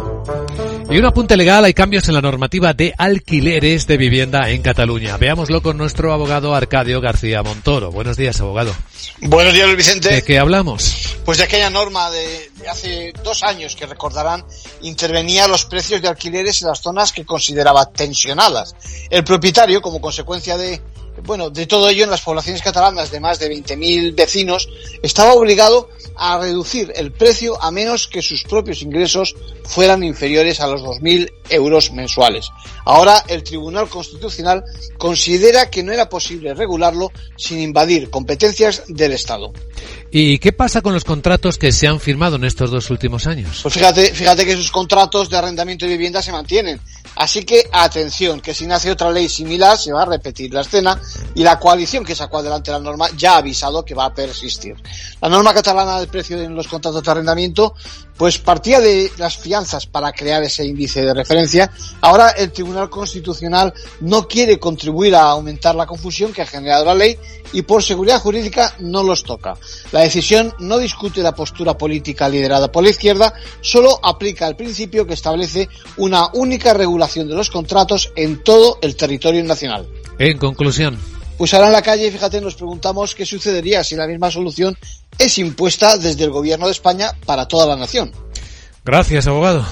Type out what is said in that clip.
Thank you. Y un apunte legal, hay cambios en la normativa de alquileres de vivienda en Cataluña. Veámoslo con nuestro abogado Arcadio García Montoro. Buenos días, abogado. Buenos días, Luis Vicente. ¿De qué hablamos? Pues de aquella norma de, de hace dos años que recordarán intervenía los precios de alquileres en las zonas que consideraba tensionadas. El propietario, como consecuencia de bueno, de todo ello en las poblaciones catalanas de más de 20.000 vecinos, estaba obligado a reducir el precio a menos que sus propios ingresos fueran inferiores a los 2.000 euros mensuales. Ahora el Tribunal Constitucional considera que no era posible regularlo sin invadir competencias del Estado. ¿Y qué pasa con los contratos que se han firmado en estos dos últimos años? Pues fíjate, fíjate que esos contratos de arrendamiento de vivienda se mantienen. Así que atención, que si nace otra ley similar se va a repetir la escena y la coalición que sacó adelante la norma ya ha avisado que va a persistir. La norma catalana del precio en los contratos de arrendamiento pues partía de las fianzas para crear ese índice de referencia. Ahora el Tribunal Constitucional no quiere contribuir a aumentar la confusión que ha generado la ley y por seguridad jurídica no los toca. La decisión no discute la postura política liderada por la izquierda, solo aplica el principio que establece una única regulación de los contratos en todo el territorio nacional. En conclusión. Pues ahora en la calle, fíjate, nos preguntamos qué sucedería si la misma solución es impuesta desde el gobierno de España para toda la nación. Gracias, abogado.